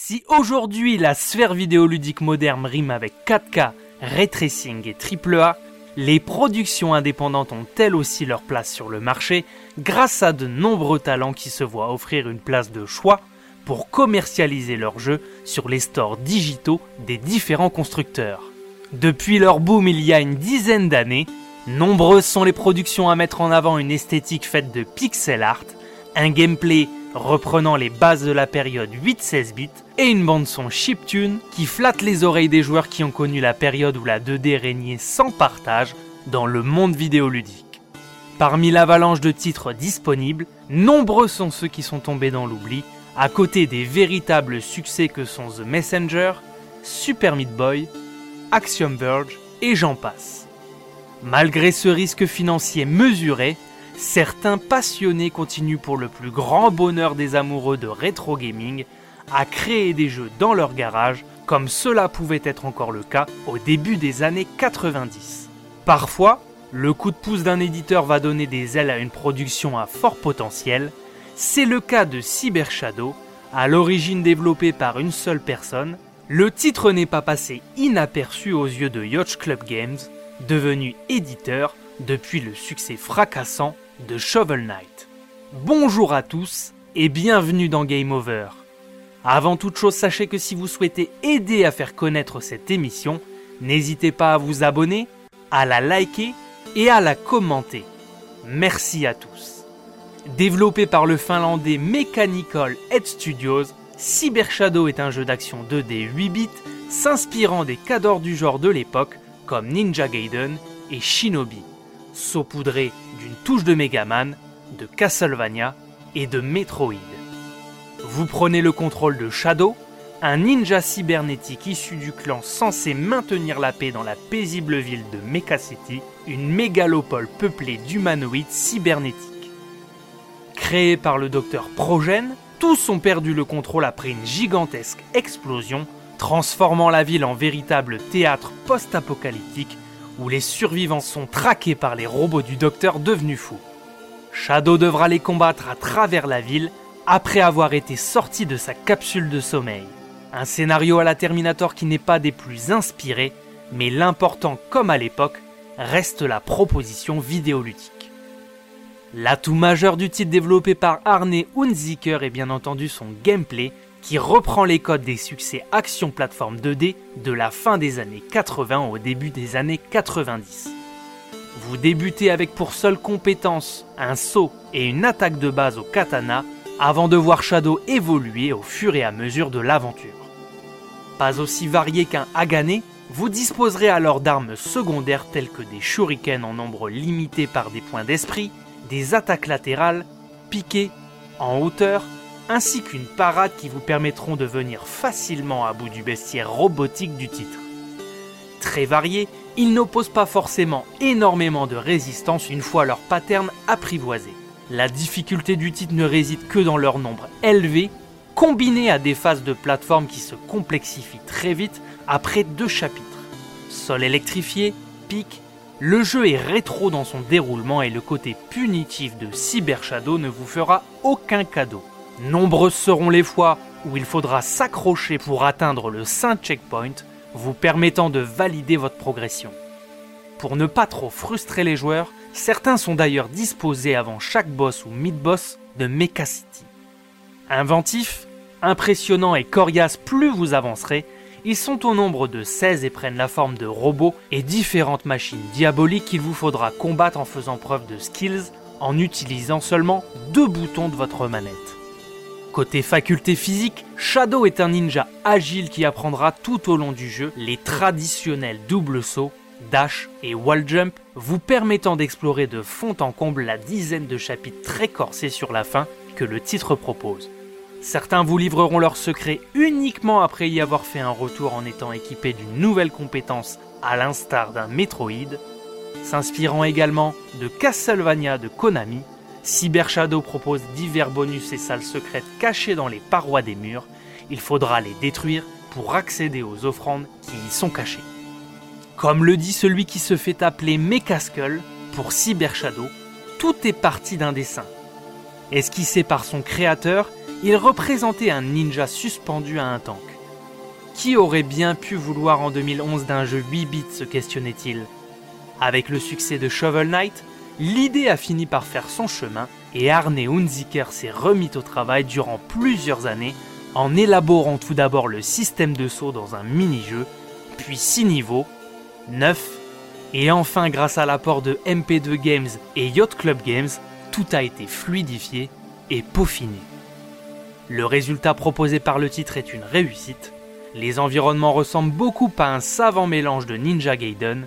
Si aujourd'hui la sphère vidéoludique moderne rime avec 4K, ray tracing et AAA, les productions indépendantes ont elles aussi leur place sur le marché grâce à de nombreux talents qui se voient offrir une place de choix pour commercialiser leurs jeux sur les stores digitaux des différents constructeurs. Depuis leur boom il y a une dizaine d'années, nombreuses sont les productions à mettre en avant une esthétique faite de pixel art, un gameplay reprenant les bases de la période 8-16 bits et une bande son chiptune qui flatte les oreilles des joueurs qui ont connu la période où la 2D régnait sans partage dans le monde vidéoludique. Parmi l'avalanche de titres disponibles, nombreux sont ceux qui sont tombés dans l'oubli, à côté des véritables succès que sont The Messenger, Super Meat Boy, Axiom Verge et j'en passe. Malgré ce risque financier mesuré, certains passionnés continuent pour le plus grand bonheur des amoureux de rétro gaming à créer des jeux dans leur garage comme cela pouvait être encore le cas au début des années 90. Parfois, le coup de pouce d'un éditeur va donner des ailes à une production à fort potentiel. C'est le cas de Cyber Shadow, à l'origine développé par une seule personne. Le titre n'est pas passé inaperçu aux yeux de Yacht Club Games, devenu éditeur depuis le succès fracassant de Shovel Knight. Bonjour à tous et bienvenue dans Game Over. Avant toute chose, sachez que si vous souhaitez aider à faire connaître cette émission, n'hésitez pas à vous abonner, à la liker et à la commenter. Merci à tous. Développé par le finlandais Mechanical Head Studios, Cyber Shadow est un jeu d'action 2D 8 bits s'inspirant des cadors du genre de l'époque comme Ninja Gaiden et Shinobi, saupoudré touche de Megaman, de Castlevania et de Metroid. Vous prenez le contrôle de Shadow, un ninja cybernétique issu du clan censé maintenir la paix dans la paisible ville de Mecha City, une mégalopole peuplée d'humanoïdes cybernétiques. Créé par le docteur Progène, tous ont perdu le contrôle après une gigantesque explosion, transformant la ville en véritable théâtre post-apocalyptique où les survivants sont traqués par les robots du docteur devenus fous. Shadow devra les combattre à travers la ville après avoir été sorti de sa capsule de sommeil. Un scénario à la Terminator qui n'est pas des plus inspirés, mais l'important comme à l'époque reste la proposition vidéoludique. L'atout majeur du titre développé par Arne Hunziker est bien entendu son gameplay qui reprend les codes des succès action plateforme 2D de la fin des années 80 au début des années 90. Vous débutez avec pour seule compétence un saut et une attaque de base au katana avant de voir Shadow évoluer au fur et à mesure de l'aventure. Pas aussi varié qu'un Hagane, vous disposerez alors d'armes secondaires telles que des shurikens en nombre limité par des points d'esprit, des attaques latérales, piquées, en hauteur, ainsi qu'une parade qui vous permettront de venir facilement à bout du bestiaire robotique du titre. Très varié, ils n'opposent pas forcément énormément de résistance une fois leur pattern apprivoisé. La difficulté du titre ne réside que dans leur nombre élevé, combiné à des phases de plateforme qui se complexifient très vite après deux chapitres. Sol électrifié, pic, le jeu est rétro dans son déroulement et le côté punitif de Cyber Shadow ne vous fera aucun cadeau. Nombreuses seront les fois où il faudra s'accrocher pour atteindre le saint checkpoint, vous permettant de valider votre progression. Pour ne pas trop frustrer les joueurs, Certains sont d'ailleurs disposés avant chaque boss ou mid-boss de Mecha City. Inventifs, impressionnants et coriaces plus vous avancerez, ils sont au nombre de 16 et prennent la forme de robots et différentes machines diaboliques qu'il vous faudra combattre en faisant preuve de skills en utilisant seulement deux boutons de votre manette. Côté faculté physique, Shadow est un ninja agile qui apprendra tout au long du jeu les traditionnels double sauts dash et wall jump, vous permettant d'explorer de fond en comble la dizaine de chapitres très corsés sur la fin que le titre propose. Certains vous livreront leurs secrets uniquement après y avoir fait un retour en étant équipé d'une nouvelle compétence à l'instar d'un Metroid. S'inspirant également de Castlevania de Konami, Cyber Shadow propose divers bonus et salles secrètes cachées dans les parois des murs. Il faudra les détruire pour accéder aux offrandes qui y sont cachées. Comme le dit celui qui se fait appeler Mekaskull pour Cyber Shadow, tout est parti d'un dessin. Esquissé par son créateur, il représentait un ninja suspendu à un tank. Qui aurait bien pu vouloir en 2011 d'un jeu 8 bits se questionnait-il Avec le succès de Shovel Knight, l'idée a fini par faire son chemin et Arne Hunziker s'est remis au travail durant plusieurs années en élaborant tout d'abord le système de saut dans un mini-jeu, puis 6 niveaux, 9, et enfin grâce à l'apport de MP2 Games et Yacht Club Games, tout a été fluidifié et peaufiné. Le résultat proposé par le titre est une réussite. Les environnements ressemblent beaucoup à un savant mélange de Ninja Gaiden,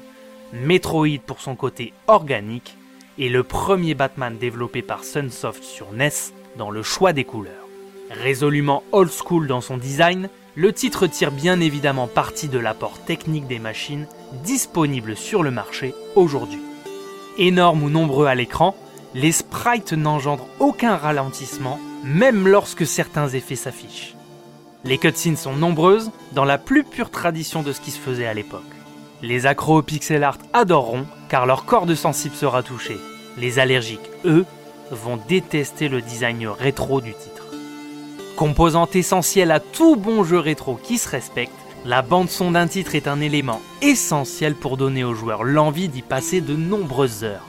Metroid pour son côté organique, et le premier Batman développé par Sunsoft sur NES dans le choix des couleurs. Résolument old school dans son design, le titre tire bien évidemment parti de l'apport technique des machines disponibles sur le marché aujourd'hui. Énormes ou nombreux à l'écran, les sprites n'engendrent aucun ralentissement, même lorsque certains effets s'affichent. Les cutscenes sont nombreuses, dans la plus pure tradition de ce qui se faisait à l'époque. Les accros au pixel art adoreront, car leur corde sensible sera touché. Les allergiques, eux, vont détester le design rétro du titre. Composante essentielle à tout bon jeu rétro qui se respecte, la bande-son d'un titre est un élément essentiel pour donner aux joueurs l'envie d'y passer de nombreuses heures.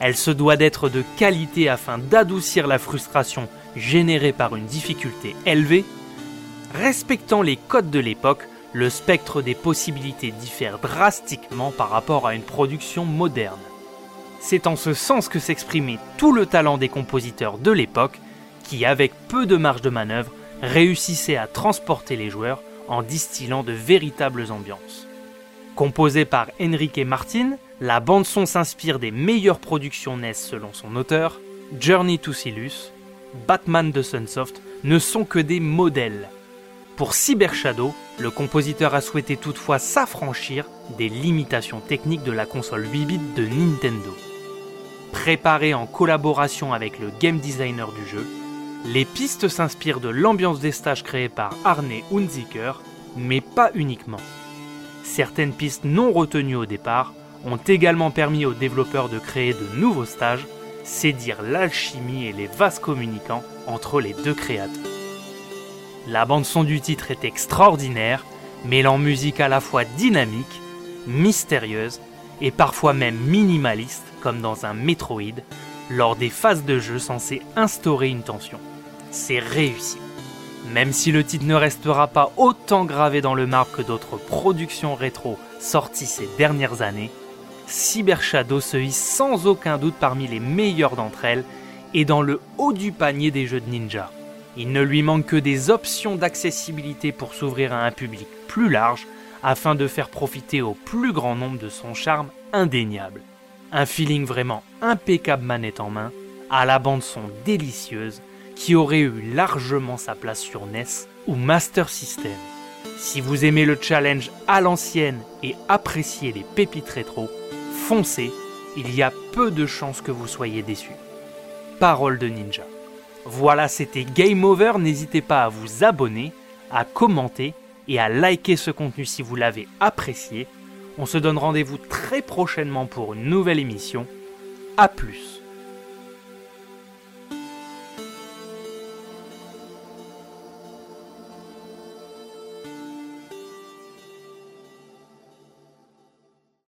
Elle se doit d'être de qualité afin d'adoucir la frustration générée par une difficulté élevée. Respectant les codes de l'époque, le spectre des possibilités diffère drastiquement par rapport à une production moderne. C'est en ce sens que s'exprimait tout le talent des compositeurs de l'époque qui, avec peu de marge de manœuvre, réussissaient à transporter les joueurs en distillant de véritables ambiances. Composée par Enrique Martin, la bande-son s'inspire des meilleures productions NES selon son auteur. Journey to Silus, Batman de Sunsoft ne sont que des modèles. Pour Cyber Shadow, le compositeur a souhaité toutefois s'affranchir des limitations techniques de la console 8 bits de Nintendo. Préparé en collaboration avec le game designer du jeu, les pistes s'inspirent de l'ambiance des stages créés par Arne Hunziker, mais pas uniquement. Certaines pistes non retenues au départ ont également permis aux développeurs de créer de nouveaux stages, c'est dire l'alchimie et les vases communicants entre les deux créateurs. La bande-son du titre est extraordinaire, mêlant musique à la fois dynamique, mystérieuse et parfois même minimaliste, comme dans un Metroid, lors des phases de jeu censées instaurer une tension. C'est réussi. Même si le titre ne restera pas autant gravé dans le marbre que d'autres productions rétro sorties ces dernières années, Cyber Shadow se hisse sans aucun doute parmi les meilleures d'entre elles et dans le haut du panier des jeux de ninja. Il ne lui manque que des options d'accessibilité pour s'ouvrir à un public plus large afin de faire profiter au plus grand nombre de son charme indéniable. Un feeling vraiment impeccable manette en main, à la bande son délicieuse, qui aurait eu largement sa place sur NES ou Master System. Si vous aimez le challenge à l'ancienne et appréciez les pépites rétro, foncez, il y a peu de chances que vous soyez déçu. Parole de ninja. Voilà, c'était Game Over, n'hésitez pas à vous abonner, à commenter et à liker ce contenu si vous l'avez apprécié. On se donne rendez-vous très prochainement pour une nouvelle émission. A plus